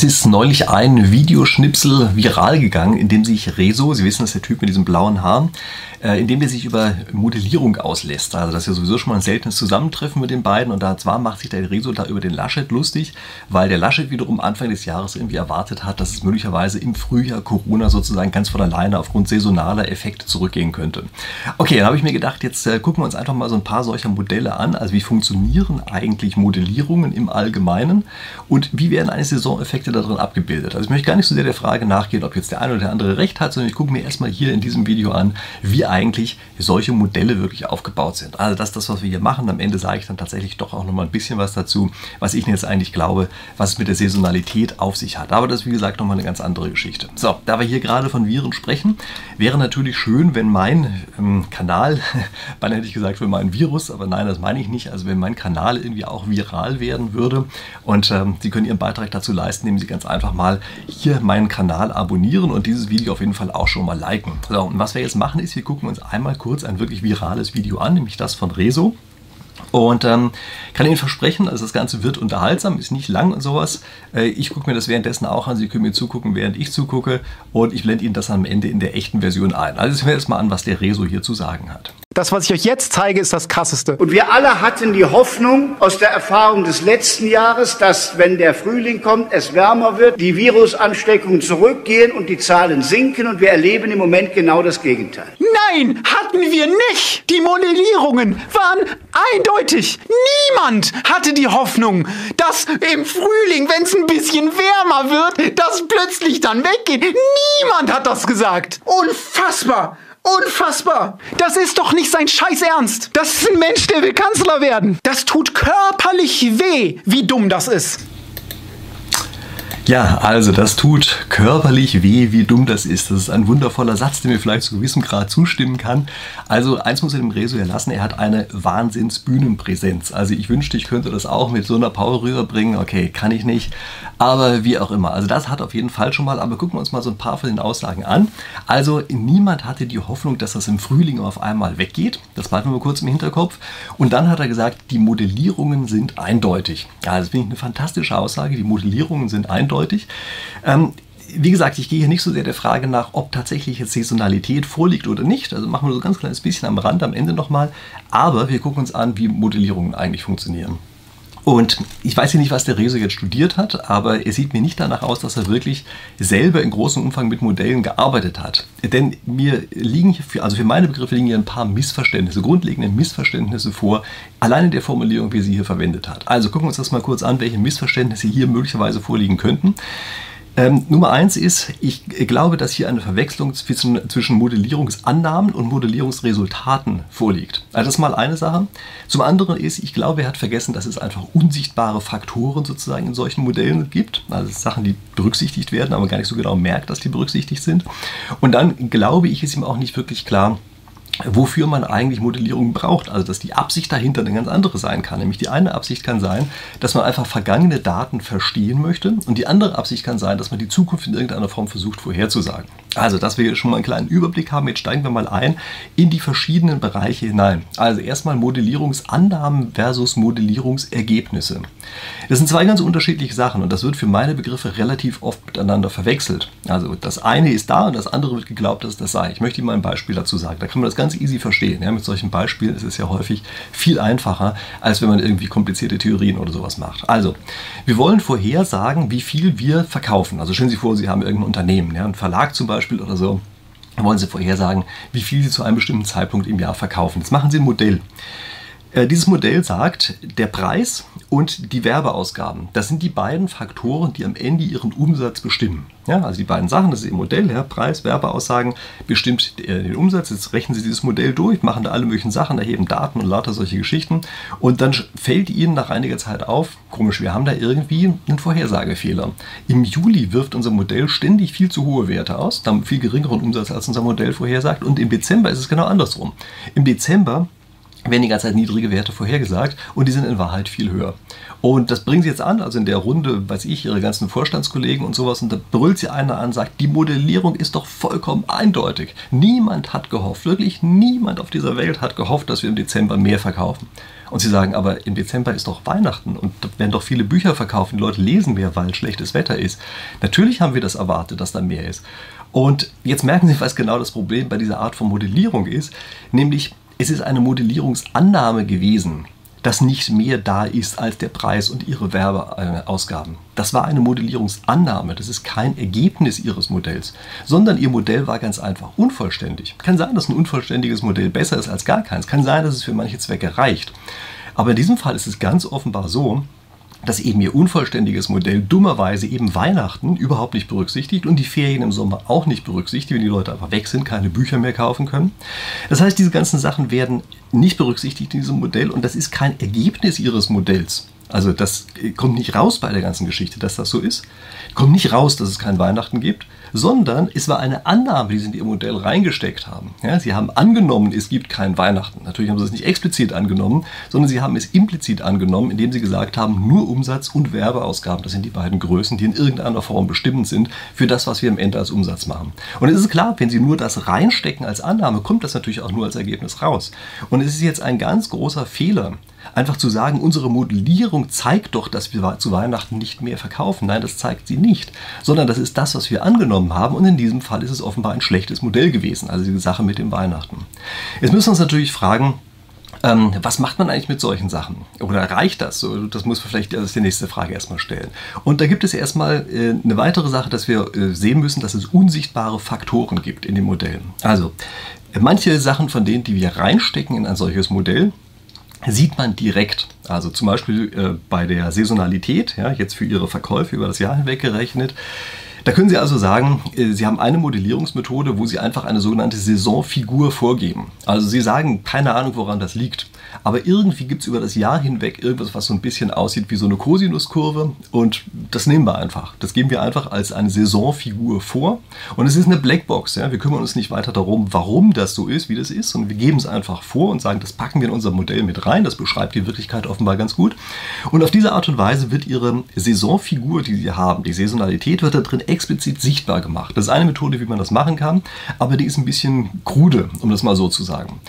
Es ist neulich ein Videoschnipsel viral gegangen, in dem sich Rezo, Sie wissen, das ist der Typ mit diesem blauen Haar, äh, in dem der sich über Modellierung auslässt. Also das ist ja sowieso schon mal ein seltenes Zusammentreffen mit den beiden. Und da zwar macht sich der Rezo da über den Laschet lustig, weil der Laschet wiederum Anfang des Jahres irgendwie erwartet hat, dass es möglicherweise im Frühjahr Corona sozusagen ganz von alleine aufgrund saisonaler Effekte zurückgehen könnte. Okay, dann habe ich mir gedacht, jetzt äh, gucken wir uns einfach mal so ein paar solcher Modelle an. Also wie funktionieren eigentlich Modellierungen im Allgemeinen und wie werden eigentlich Saisoneffekte Effekte darin abgebildet. Also ich möchte gar nicht so sehr der Frage nachgehen, ob jetzt der eine oder der andere recht hat, sondern ich gucke mir erstmal hier in diesem Video an, wie eigentlich solche Modelle wirklich aufgebaut sind. Also das ist das, was wir hier machen. Am Ende sage ich dann tatsächlich doch auch nochmal ein bisschen was dazu, was ich jetzt eigentlich glaube, was es mit der Saisonalität auf sich hat. Aber das ist wie gesagt nochmal eine ganz andere Geschichte. So, da wir hier gerade von Viren sprechen, wäre natürlich schön, wenn mein ähm, Kanal, beinahe hätte ich gesagt für meinen Virus, aber nein, das meine ich nicht, also wenn mein Kanal irgendwie auch viral werden würde und ähm, Sie können Ihren Beitrag dazu leisten, indem Sie ganz einfach mal hier meinen Kanal abonnieren und dieses Video auf jeden Fall auch schon mal liken. So, und was wir jetzt machen ist, wir gucken uns einmal kurz ein wirklich virales Video an, nämlich das von Rezo. Und ähm, kann Ihnen versprechen, also das Ganze wird unterhaltsam, ist nicht lang und sowas. Äh, ich gucke mir das währenddessen auch an. Sie können mir zugucken, während ich zugucke. Und ich blende Ihnen das am Ende in der echten Version ein. Also sehen wir jetzt mal an, was der Rezo hier zu sagen hat. Das, was ich euch jetzt zeige, ist das Krasseste. Und wir alle hatten die Hoffnung aus der Erfahrung des letzten Jahres, dass, wenn der Frühling kommt, es wärmer wird, die Virusansteckungen zurückgehen und die Zahlen sinken. Und wir erleben im Moment genau das Gegenteil. Nein, hatten wir nicht. Die Modellierungen waren eindeutig. Niemand hatte die Hoffnung, dass im Frühling, wenn es ein bisschen wärmer wird, das plötzlich dann weggeht. Niemand hat das gesagt. Unfassbar. Unfassbar! Das ist doch nicht sein Scheiß Ernst! Das ist ein Mensch, der will Kanzler werden! Das tut körperlich weh, wie dumm das ist! Ja, also das tut körperlich weh, wie dumm das ist. Das ist ein wundervoller Satz, der mir vielleicht zu gewissem Grad zustimmen kann. Also eins muss er dem Rezo erlassen, er hat eine Wahnsinnsbühnenpräsenz. Also ich wünschte, ich könnte das auch mit so einer Power rüberbringen. Okay, kann ich nicht. Aber wie auch immer. Also das hat auf jeden Fall schon mal. Aber gucken wir uns mal so ein paar von den Aussagen an. Also niemand hatte die Hoffnung, dass das im Frühling auf einmal weggeht. Das behalten wir mal kurz im Hinterkopf. Und dann hat er gesagt, die Modellierungen sind eindeutig. Ja, das finde ich eine fantastische Aussage. Die Modellierungen sind eindeutig eindeutig. Ähm, wie gesagt, ich gehe hier nicht so sehr der Frage nach, ob tatsächlich jetzt Saisonalität vorliegt oder nicht. Also machen wir so ein ganz kleines bisschen am Rand am Ende nochmal. Aber wir gucken uns an, wie Modellierungen eigentlich funktionieren. Und ich weiß ja nicht, was der Rezo jetzt studiert hat, aber er sieht mir nicht danach aus, dass er wirklich selber in großem Umfang mit Modellen gearbeitet hat. Denn mir liegen hier, für, also für meine Begriffe liegen hier ein paar Missverständnisse, grundlegende Missverständnisse vor, alleine der Formulierung, wie sie hier verwendet hat. Also gucken wir uns das mal kurz an, welche Missverständnisse hier möglicherweise vorliegen könnten. Ähm, Nummer eins ist, ich glaube, dass hier eine Verwechslung zwischen, zwischen Modellierungsannahmen und Modellierungsresultaten vorliegt. Also das ist mal eine Sache. Zum anderen ist, ich glaube, er hat vergessen, dass es einfach unsichtbare Faktoren sozusagen in solchen Modellen gibt. Also Sachen, die berücksichtigt werden, aber gar nicht so genau merkt, dass die berücksichtigt sind. Und dann glaube ich, ist ihm auch nicht wirklich klar, wofür man eigentlich Modellierung braucht. Also dass die Absicht dahinter eine ganz andere sein kann. Nämlich die eine Absicht kann sein, dass man einfach vergangene Daten verstehen möchte und die andere Absicht kann sein, dass man die Zukunft in irgendeiner Form versucht vorherzusagen. Also, dass wir schon mal einen kleinen Überblick haben, jetzt steigen wir mal ein in die verschiedenen Bereiche hinein. Also erstmal Modellierungsannahmen versus Modellierungsergebnisse. Das sind zwei ganz unterschiedliche Sachen und das wird für meine Begriffe relativ oft miteinander verwechselt. Also das eine ist da und das andere wird geglaubt, dass das sei. Ich möchte Ihnen mal ein Beispiel dazu sagen. Da kann man das ganz easy verstehen. Ja, mit solchen Beispielen ist es ja häufig viel einfacher, als wenn man irgendwie komplizierte Theorien oder sowas macht. Also, wir wollen vorhersagen, wie viel wir verkaufen. Also stellen Sie vor, Sie haben irgendein Unternehmen, ja, ein Verlag zum Beispiel oder so. Da wollen Sie vorhersagen, wie viel Sie zu einem bestimmten Zeitpunkt im Jahr verkaufen. Jetzt machen Sie ein Modell. Äh, dieses Modell sagt, der Preis und die Werbeausgaben, das sind die beiden Faktoren, die am Ende ihren Umsatz bestimmen. Ja, also die beiden Sachen, das ist Ihr Modell, ja, Preis, Werbeaussagen bestimmt äh, den Umsatz. Jetzt rechnen Sie dieses Modell durch, machen da alle möglichen Sachen, erheben Daten und lauter solche Geschichten. Und dann fällt Ihnen nach einiger Zeit auf, komisch, wir haben da irgendwie einen Vorhersagefehler. Im Juli wirft unser Modell ständig viel zu hohe Werte aus, haben viel geringeren Umsatz, als unser Modell vorhersagt. Und im Dezember ist es genau andersrum. Im Dezember werden die ganze Zeit niedrige Werte vorhergesagt und die sind in Wahrheit viel höher. Und das bringen sie jetzt an, also in der Runde, weiß ich, ihre ganzen Vorstandskollegen und sowas, und da brüllt sie einer an, sagt, die Modellierung ist doch vollkommen eindeutig. Niemand hat gehofft, wirklich niemand auf dieser Welt hat gehofft, dass wir im Dezember mehr verkaufen. Und sie sagen, aber im Dezember ist doch Weihnachten und da werden doch viele Bücher verkauft, die Leute lesen mehr, weil schlechtes Wetter ist. Natürlich haben wir das erwartet, dass da mehr ist. Und jetzt merken Sie, was genau das Problem bei dieser Art von Modellierung ist, nämlich es ist eine Modellierungsannahme gewesen, dass nicht mehr da ist als der Preis und ihre Werbeausgaben. Das war eine Modellierungsannahme, das ist kein Ergebnis ihres Modells, sondern ihr Modell war ganz einfach unvollständig. Kann sein, dass ein unvollständiges Modell besser ist als gar keins, kann sein, dass es für manche Zwecke reicht. Aber in diesem Fall ist es ganz offenbar so, dass eben ihr unvollständiges Modell dummerweise eben Weihnachten überhaupt nicht berücksichtigt und die Ferien im Sommer auch nicht berücksichtigt, wenn die Leute einfach weg sind, keine Bücher mehr kaufen können. Das heißt, diese ganzen Sachen werden nicht berücksichtigt in diesem Modell und das ist kein Ergebnis ihres Modells. Also das kommt nicht raus bei der ganzen Geschichte, dass das so ist. Kommt nicht raus, dass es kein Weihnachten gibt sondern es war eine Annahme, die sie in ihr Modell reingesteckt haben. Ja, sie haben angenommen, es gibt kein Weihnachten. Natürlich haben sie es nicht explizit angenommen, sondern sie haben es implizit angenommen, indem sie gesagt haben, nur Umsatz und Werbeausgaben, das sind die beiden Größen, die in irgendeiner Form bestimmend sind für das, was wir am Ende als Umsatz machen. Und es ist klar, wenn sie nur das reinstecken als Annahme, kommt das natürlich auch nur als Ergebnis raus. Und es ist jetzt ein ganz großer Fehler, einfach zu sagen, unsere Modellierung zeigt doch, dass wir zu Weihnachten nicht mehr verkaufen. Nein, das zeigt sie nicht, sondern das ist das, was wir angenommen haben und in diesem Fall ist es offenbar ein schlechtes Modell gewesen, also die Sache mit dem Weihnachten. Jetzt müssen wir uns natürlich fragen, ähm, was macht man eigentlich mit solchen Sachen? Oder reicht das? Das muss man vielleicht als die nächste Frage erstmal stellen. Und da gibt es erstmal äh, eine weitere Sache, dass wir äh, sehen müssen, dass es unsichtbare Faktoren gibt in den Modellen. Also, manche Sachen von denen, die wir reinstecken in ein solches Modell, sieht man direkt. Also zum Beispiel äh, bei der Saisonalität, ja, jetzt für Ihre Verkäufe über das Jahr hinweg gerechnet. Da können Sie also sagen, äh, Sie haben eine Modellierungsmethode, wo Sie einfach eine sogenannte Saisonfigur vorgeben. Also Sie sagen, keine Ahnung, woran das liegt. Aber irgendwie gibt es über das Jahr hinweg irgendwas, was so ein bisschen aussieht wie so eine Kosinuskurve. Und das nehmen wir einfach. Das geben wir einfach als eine Saisonfigur vor. Und es ist eine Blackbox. Ja? Wir kümmern uns nicht weiter darum, warum das so ist, wie das ist. Und wir geben es einfach vor und sagen, das packen wir in unser Modell mit rein. Das beschreibt die Wirklichkeit offenbar ganz gut. Und auf diese Art und Weise wird Ihre Saisonfigur, die Sie haben, die Saisonalität, wird da drin explizit sichtbar gemacht. Das ist eine Methode, wie man das machen kann. Aber die ist ein bisschen krude, um das mal so zu sagen.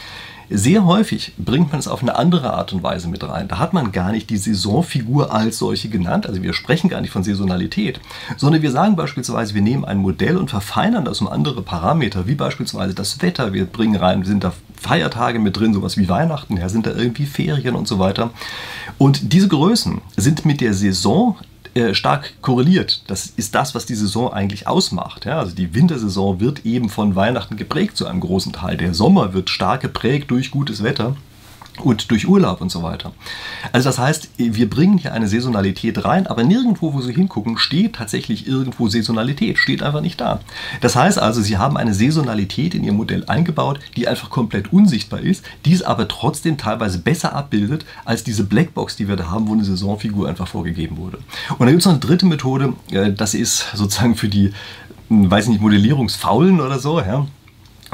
Sehr häufig bringt man es auf eine andere Art und Weise mit rein. Da hat man gar nicht die Saisonfigur als solche genannt. Also wir sprechen gar nicht von Saisonalität, sondern wir sagen beispielsweise, wir nehmen ein Modell und verfeinern das um andere Parameter, wie beispielsweise das Wetter. Wir bringen rein, sind da Feiertage mit drin, sowas wie Weihnachten, ja, sind da irgendwie Ferien und so weiter. Und diese Größen sind mit der Saison äh, stark korreliert. Das ist das, was die Saison eigentlich ausmacht. Ja, also die Wintersaison wird eben von Weihnachten geprägt zu einem großen Teil. Der Sommer wird stark geprägt durch gutes Wetter und durch Urlaub und so weiter. Also das heißt, wir bringen hier eine Saisonalität rein, aber nirgendwo, wo Sie hingucken, steht tatsächlich irgendwo Saisonalität, steht einfach nicht da. Das heißt also, Sie haben eine Saisonalität in Ihr Modell eingebaut, die einfach komplett unsichtbar ist, die es aber trotzdem teilweise besser abbildet als diese Blackbox, die wir da haben, wo eine Saisonfigur einfach vorgegeben wurde. Und dann gibt es noch eine dritte Methode, äh, das ist sozusagen für die, hm, weiß nicht, Modellierungsfaulen oder so, ja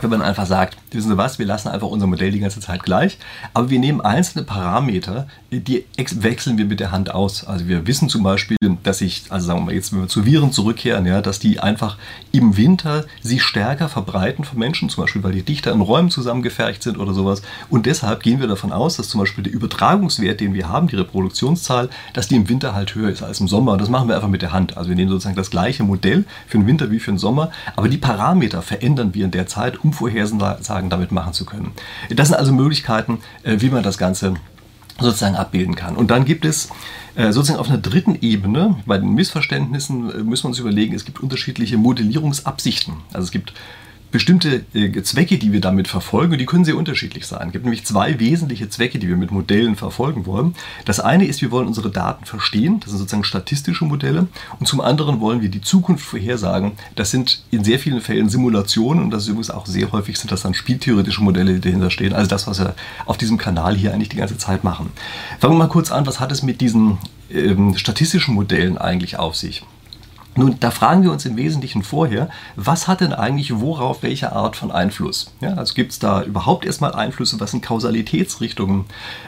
wenn man einfach sagt, wissen Sie was, wir lassen einfach unser Modell die ganze Zeit gleich, aber wir nehmen einzelne Parameter, die wechseln wir mit der Hand aus. Also wir wissen zum Beispiel, dass sich, also sagen wir mal jetzt, wenn wir zu Viren zurückkehren, ja, dass die einfach im Winter sich stärker verbreiten von Menschen, zum Beispiel, weil die dichter in Räumen zusammengefercht sind oder sowas. Und deshalb gehen wir davon aus, dass zum Beispiel der Übertragungswert, den wir haben, die Reproduktionszahl, dass die im Winter halt höher ist als im Sommer. Und das machen wir einfach mit der Hand. Also wir nehmen sozusagen das gleiche Modell für den Winter wie für den Sommer, aber die Parameter verändern wir in der Zeit, Vorhersagen damit machen zu können. Das sind also Möglichkeiten, äh, wie man das Ganze sozusagen abbilden kann. Und dann gibt es äh, sozusagen auf einer dritten Ebene, bei den Missverständnissen äh, müssen wir uns überlegen, es gibt unterschiedliche Modellierungsabsichten. Also es gibt bestimmte äh, Zwecke, die wir damit verfolgen, die können sehr unterschiedlich sein. Es gibt nämlich zwei wesentliche Zwecke, die wir mit Modellen verfolgen wollen. Das eine ist, wir wollen unsere Daten verstehen, das sind sozusagen statistische Modelle, und zum anderen wollen wir die Zukunft vorhersagen. Das sind in sehr vielen Fällen Simulationen und das ist übrigens auch sehr häufig sind das dann spieltheoretische Modelle, die dahinter stehen. Also das, was wir auf diesem Kanal hier eigentlich die ganze Zeit machen. Fangen wir mal kurz an, was hat es mit diesen ähm, statistischen Modellen eigentlich auf sich? Nun, da fragen wir uns im Wesentlichen vorher, was hat denn eigentlich worauf welche Art von Einfluss? Ja, also gibt es da überhaupt erstmal Einflüsse? Was sind Kausalitätsrichtungen?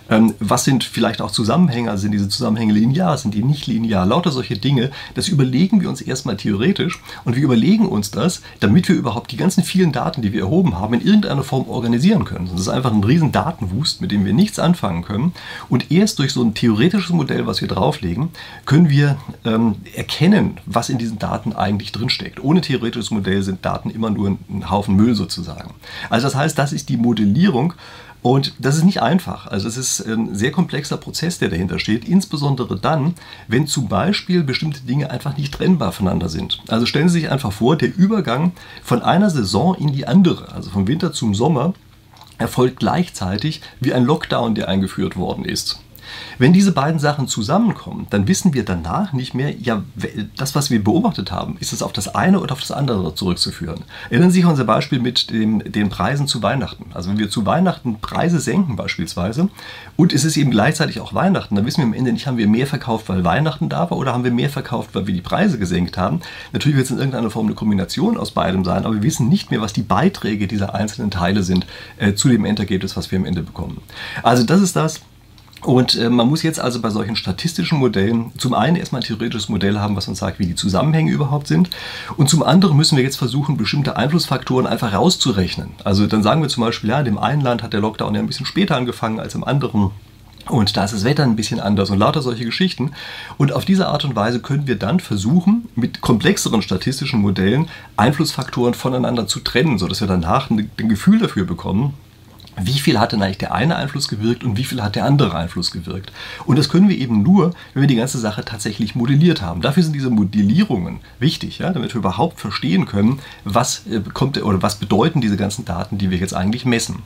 Ähm, was sind vielleicht auch Zusammenhänge? Also sind diese Zusammenhänge linear? Sind die nicht linear? Lauter solche Dinge, das überlegen wir uns erstmal theoretisch und wir überlegen uns das, damit wir überhaupt die ganzen vielen Daten, die wir erhoben haben, in irgendeiner Form organisieren können. Das ist einfach ein riesen Datenwust, mit dem wir nichts anfangen können. Und erst durch so ein theoretisches Modell, was wir drauflegen, können wir ähm, erkennen, was in diesen Daten eigentlich drinsteckt. Ohne theoretisches Modell sind Daten immer nur ein Haufen Müll sozusagen. Also das heißt, das ist die Modellierung. Und das ist nicht einfach. Also es ist ein sehr komplexer Prozess, der dahinter steht, insbesondere dann, wenn zum Beispiel bestimmte Dinge einfach nicht trennbar voneinander sind. Also stellen Sie sich einfach vor, der Übergang von einer Saison in die andere, also vom Winter zum Sommer, erfolgt gleichzeitig wie ein Lockdown, der eingeführt worden ist. Wenn diese beiden Sachen zusammenkommen, dann wissen wir danach nicht mehr, ja, das, was wir beobachtet haben, ist es auf das eine oder auf das andere zurückzuführen. Erinnern Sie sich an unser Beispiel mit dem, den Preisen zu Weihnachten. Also wenn wir zu Weihnachten Preise senken beispielsweise und es ist eben gleichzeitig auch Weihnachten, dann wissen wir am Ende nicht, haben wir mehr verkauft, weil Weihnachten da war oder haben wir mehr verkauft, weil wir die Preise gesenkt haben. Natürlich wird es in irgendeiner Form eine Kombination aus beidem sein, aber wir wissen nicht mehr, was die Beiträge dieser einzelnen Teile sind äh, zu dem Endergebnis, was wir am Ende bekommen. Also das ist das, und äh, man muss jetzt also bei solchen statistischen Modellen zum einen erstmal ein theoretisches Modell haben, was uns sagt, wie die Zusammenhänge überhaupt sind. Und zum anderen müssen wir jetzt versuchen, bestimmte Einflussfaktoren einfach rauszurechnen. Also dann sagen wir zum Beispiel, ja, in dem einen Land hat der Lockdown ja ein bisschen später angefangen als im anderen. Und da ist das Wetter ein bisschen anders und lauter solche Geschichten. Und auf diese Art und Weise können wir dann versuchen, mit komplexeren statistischen Modellen Einflussfaktoren voneinander zu trennen, sodass wir danach ein, Gefühl dafür bekommen, wie viel hat denn eigentlich der eine Einfluss gewirkt und wie viel hat der andere Einfluss gewirkt. Und das können wir eben nur, wenn wir die ganze Sache tatsächlich modelliert haben. Dafür sind diese Modellierungen wichtig, ja, damit wir überhaupt verstehen können, was äh, kommt oder was bedeuten diese ganzen Daten, die wir jetzt eigentlich messen.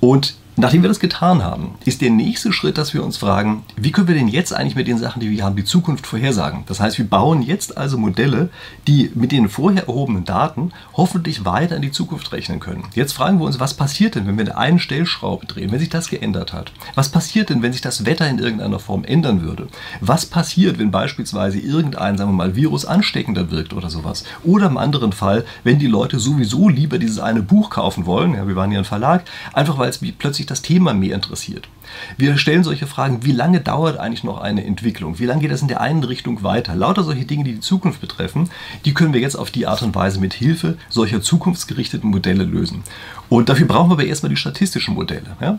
Und Nachdem wir das getan haben, ist der nächste Schritt, dass wir uns fragen, wie können wir denn jetzt eigentlich mit den Sachen, die wir haben, die Zukunft vorhersagen? Das heißt, wir bauen jetzt also Modelle, die mit den vorher erhobenen Daten hoffentlich weiter in die Zukunft rechnen können. Jetzt fragen wir uns, was passiert denn, wenn wir eine einen Stellschraube drehen, wenn sich das geändert hat? Was passiert denn, wenn sich das Wetter in irgendeiner Form ändern würde? Was passiert, wenn beispielsweise irgendein, sagen wir mal, Virus ansteckender wirkt oder sowas? Oder im anderen Fall, wenn die Leute sowieso lieber dieses eine Buch kaufen wollen, ja, wir waren ja ein Verlag, einfach weil es plötzlich sich das Thema mehr interessiert. Wir stellen solche Fragen, wie lange dauert eigentlich noch eine Entwicklung? Wie lange geht es in der einen Richtung weiter? Lauter solche Dinge, die die Zukunft betreffen, die können wir jetzt auf die Art und Weise mit Hilfe solcher zukunftsgerichteten Modelle lösen. Und dafür brauchen wir aber erstmal die statistischen Modelle. Ja?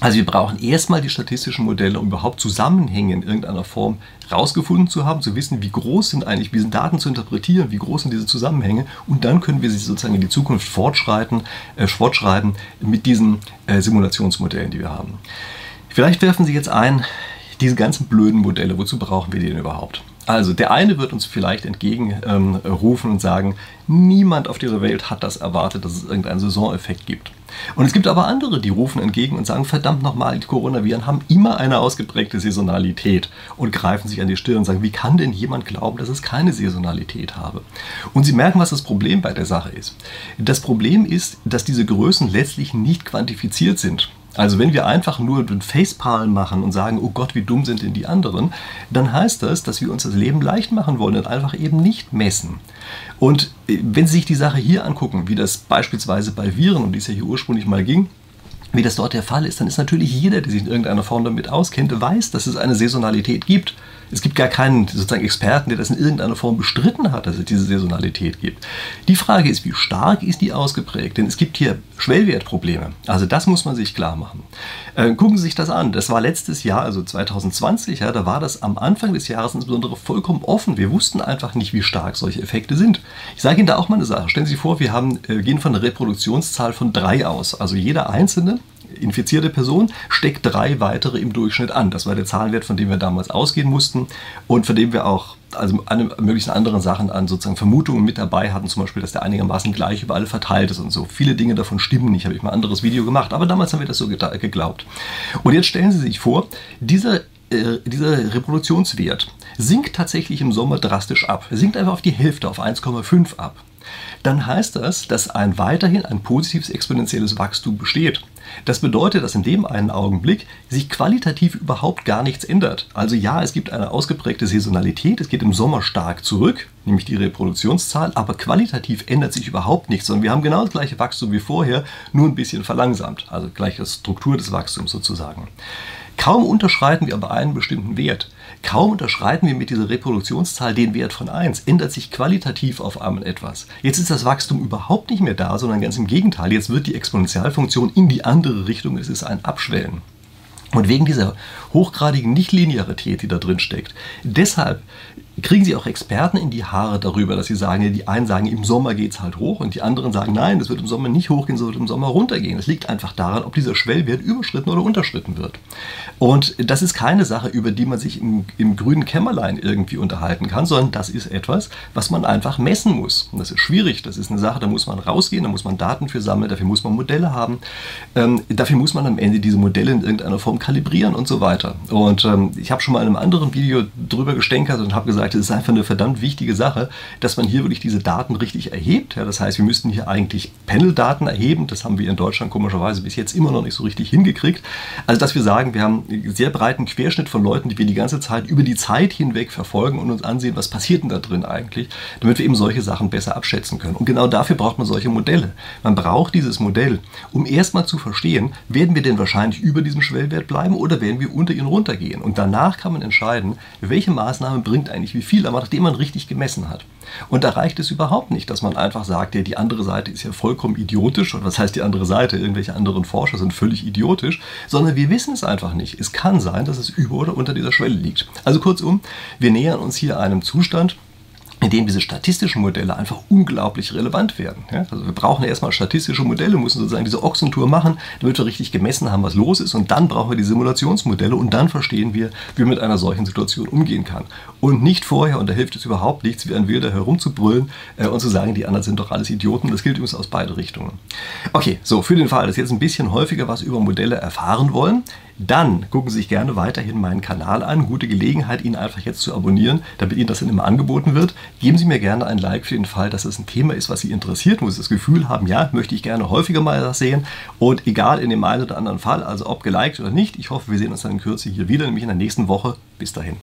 Also wir brauchen erstmal die statistischen Modelle, um überhaupt Zusammenhänge in irgendeiner Form rausgefunden zu haben, zu wissen, wie groß sind eigentlich, sind Daten zu interpretieren, wie groß sind diese Zusammenhänge und dann können wir sie sozusagen in die Zukunft fortschreiten, äh, fortschreiben mit diesen äh, Simulationsmodellen, die wir haben. Vielleicht werfen Sie jetzt ein, diese ganzen blöden Modelle, wozu brauchen wir die denn überhaupt? Also der eine wird uns vielleicht entgegenrufen ähm, und sagen, niemand auf dieser Welt hat das erwartet, dass es irgendeinen Saisoneffekt gibt. Und es gibt aber andere, die rufen entgegen und sagen, verdammt nochmal, die Coronaviren haben immer eine ausgeprägte Saisonalität und greifen sich an die Stirn und sagen, wie kann denn jemand glauben, dass es keine Saisonalität habe? Und sie merken, was das Problem bei der Sache ist. Das Problem ist, dass diese Größen letztlich nicht quantifiziert sind. Also wenn wir einfach nur den Facepalm machen und sagen, oh Gott, wie dumm sind denn die anderen, dann heißt das, dass wir uns das Leben leicht machen wollen und einfach eben nicht messen. Und äh, wenn Sie sich die Sache hier angucken, wie das beispielsweise bei Viren, um die es ja hier ursprünglich mal ging, wie das dort der Fall ist, dann ist natürlich jeder, der sich in irgendeiner Form damit auskennt, weiß, dass es eine Saisonalität gibt. Es gibt gar keinen sozusagen Experten, der das in irgendeiner Form bestritten hat, dass es diese Saisonalität gibt. Die Frage ist, wie stark ist die ausgeprägt? Denn es gibt hier Schwellwertprobleme. Also das muss man sich klar machen. Äh, gucken Sie sich das an. Das war letztes Jahr, also 2020, ja, da war das am Anfang des Jahres insbesondere vollkommen offen. Wir wussten einfach nicht, wie stark solche Effekte sind. Ich sage Ihnen da auch mal eine Sache. Stellen Sie sich vor, wir haben, äh, gehen von einer Reproduktionszahl von drei aus. Also jeder einzelne infizierte Person steckt drei weitere im Durchschnitt an. Das war der Zahlenwert, von dem wir damals ausgehen mussten und von dem wir auch also alle möglichen anderen Sachen an sozusagen Vermutungen mit dabei hatten, zum Beispiel, dass der einigermaßen gleich über alle verteilt ist und so. Viele Dinge davon stimmen nicht, habe ich mal ein anderes Video gemacht, aber damals haben wir das so geglaubt. Und jetzt stellen Sie sich vor, dieser äh, dieser Reproduktionswert sinkt tatsächlich im Sommer drastisch ab. Er sinkt einfach auf die Hälfte, auf 1,5 ab. Dann heißt das, dass ein weiterhin ein positives exponentielles Wachstum besteht. Das bedeutet, dass in dem einen Augenblick sich qualitativ überhaupt gar nichts ändert. Also ja, es gibt eine ausgeprägte Saisonalität, es geht im Sommer stark zurück, nämlich die Reproduktionszahl, aber qualitativ ändert sich überhaupt nichts, sondern wir haben genau das gleiche Wachstum wie vorher, nur ein bisschen verlangsamt, also gleiche Struktur des Wachstums sozusagen. Kaum unterschreiten wir aber einen bestimmten Wert, kaum unterschreiten wir mit dieser Reproduktionszahl den Wert von 1, ändert sich qualitativ auf einmal etwas. Jetzt ist das Wachstum überhaupt nicht mehr da, sondern ganz im Gegenteil, jetzt wird die Exponentialfunktion in die andere Richtung, es ist ein Abschwellen. Und wegen dieser hochgradigen Nichtlinearität, die da drin steckt, deshalb kriegen sie auch Experten in die Haare darüber, dass sie sagen, die einen sagen, im Sommer geht es halt hoch und die anderen sagen, nein, das wird im Sommer nicht hochgehen, wird im Sommer runtergehen. Es liegt einfach daran, ob dieser Schwellwert überschritten oder unterschritten wird. Und das ist keine Sache, über die man sich im, im grünen Kämmerlein irgendwie unterhalten kann, sondern das ist etwas, was man einfach messen muss. Und das ist schwierig, das ist eine Sache, da muss man rausgehen, da muss man Daten für sammeln, dafür muss man Modelle haben, ähm, dafür muss man am Ende diese Modelle in irgendeiner Form kalibrieren und so weiter. Und ähm, ich habe schon mal in einem anderen Video drüber gestänkert und habe gesagt, es ist einfach eine verdammt wichtige Sache, dass man hier wirklich diese Daten richtig erhebt. Ja, das heißt, wir müssten hier eigentlich Panel-Daten erheben. Das haben wir in Deutschland komischerweise bis jetzt immer noch nicht so richtig hingekriegt. Also, dass wir sagen, wir haben einen sehr breiten Querschnitt von Leuten, die wir die ganze Zeit über die Zeit hinweg verfolgen und uns ansehen, was passiert denn da drin eigentlich, damit wir eben solche Sachen besser abschätzen können. Und genau dafür braucht man solche Modelle. Man braucht dieses Modell, um erstmal zu verstehen, werden wir denn wahrscheinlich über diesem Schwellwert bleiben oder werden wir unter ihn runtergehen. Und danach kann man entscheiden, welche Maßnahme bringt eigentlich wie viel, aber nachdem man richtig gemessen hat. Und da reicht es überhaupt nicht, dass man einfach sagt, ja, die andere Seite ist ja vollkommen idiotisch. Und was heißt die andere Seite? Irgendwelche anderen Forscher sind völlig idiotisch, sondern wir wissen es einfach nicht. Es kann sein, dass es über oder unter dieser Schwelle liegt. Also kurzum, wir nähern uns hier einem Zustand, in dem diese statistischen Modelle einfach unglaublich relevant werden. Ja? Also wir brauchen erstmal statistische Modelle, müssen sozusagen diese Ochsentour machen, damit wir richtig gemessen haben, was los ist. Und dann brauchen wir die Simulationsmodelle und dann verstehen wir, wie man mit einer solchen Situation umgehen kann. Und nicht vorher, und da hilft es überhaupt nichts, wie ein Wilder herumzubrüllen äh, und zu sagen, die anderen sind doch alles Idioten. Das gilt übrigens aus beide Richtungen. Okay, so für den Fall, dass jetzt ein bisschen häufiger was über Modelle erfahren wollen, dann gucken Sie sich gerne weiterhin meinen Kanal an. Gute Gelegenheit, ihn einfach jetzt zu abonnieren, damit Ihnen das dann immer angeboten wird. Geben Sie mir gerne ein Like für den Fall, dass es ein Thema ist, was Sie interessiert, wo Sie das Gefühl haben, ja, möchte ich gerne häufiger mal das sehen. Und egal in dem einen oder anderen Fall, also ob geliked oder nicht, ich hoffe, wir sehen uns dann in Kürze hier wieder, nämlich in der nächsten Woche. Bis dahin.